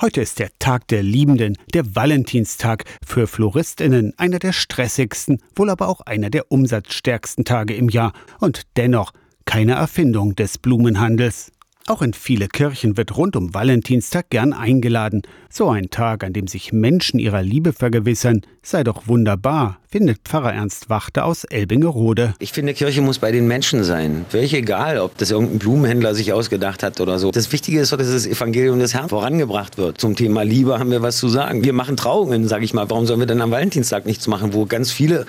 Heute ist der Tag der Liebenden, der Valentinstag, für Floristinnen einer der stressigsten, wohl aber auch einer der umsatzstärksten Tage im Jahr und dennoch keine Erfindung des Blumenhandels. Auch in viele Kirchen wird rund um Valentinstag gern eingeladen. So ein Tag, an dem sich Menschen ihrer Liebe vergewissern, sei doch wunderbar, findet Pfarrer Ernst Wachter aus Elbingerode. Ich finde, Kirche muss bei den Menschen sein. Völlig egal, ob das irgendein Blumenhändler sich ausgedacht hat oder so. Das Wichtige ist doch, dass das Evangelium des Herrn vorangebracht wird. Zum Thema Liebe haben wir was zu sagen. Wir machen Trauungen, sage ich mal. Warum sollen wir denn am Valentinstag nichts machen, wo ganz viele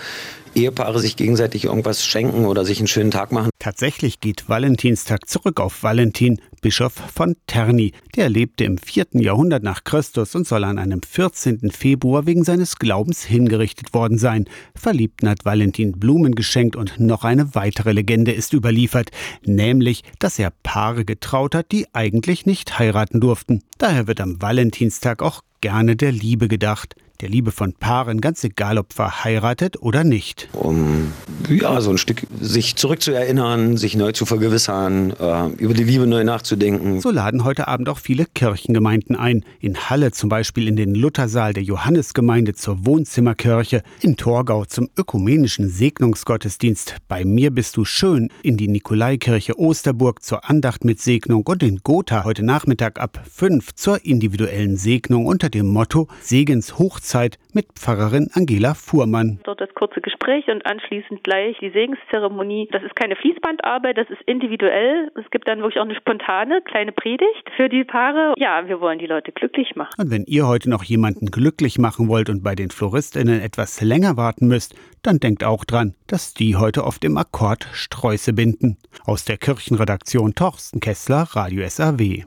Ehepaare sich gegenseitig irgendwas schenken oder sich einen schönen Tag machen. Tatsächlich geht Valentinstag zurück auf Valentin, Bischof von Terni. Der lebte im 4. Jahrhundert nach Christus und soll an einem 14. Februar wegen seines Glaubens hingerichtet worden sein. Verliebten hat Valentin Blumen geschenkt und noch eine weitere Legende ist überliefert, nämlich, dass er Paare getraut hat, die eigentlich nicht heiraten durften. Daher wird am Valentinstag auch gerne der Liebe gedacht der Liebe von Paaren, ganz egal ob verheiratet oder nicht. Um ja, so ein Stück sich zurückzuerinnern, sich neu zu vergewissern, äh, über die Liebe neu nachzudenken. So laden heute Abend auch viele Kirchengemeinden ein. In Halle zum Beispiel in den Luthersaal der Johannesgemeinde zur Wohnzimmerkirche, in Torgau zum ökumenischen Segnungsgottesdienst Bei mir bist du schön, in die Nikolaikirche Osterburg zur Andacht mit Segnung und in Gotha heute Nachmittag ab 5 zur individuellen Segnung unter dem Motto Segens Hochzeit Zeit mit Pfarrerin Angela Fuhrmann. Dort das kurze Gespräch und anschließend gleich die Segenszeremonie. Das ist keine Fließbandarbeit, das ist individuell. Es gibt dann wirklich auch eine spontane kleine Predigt für die Paare. Ja, wir wollen die Leute glücklich machen. Und wenn ihr heute noch jemanden glücklich machen wollt und bei den Floristinnen etwas länger warten müsst, dann denkt auch dran, dass die heute oft im Akkord Sträuße binden. Aus der Kirchenredaktion Torsten Kessler, Radio SAW.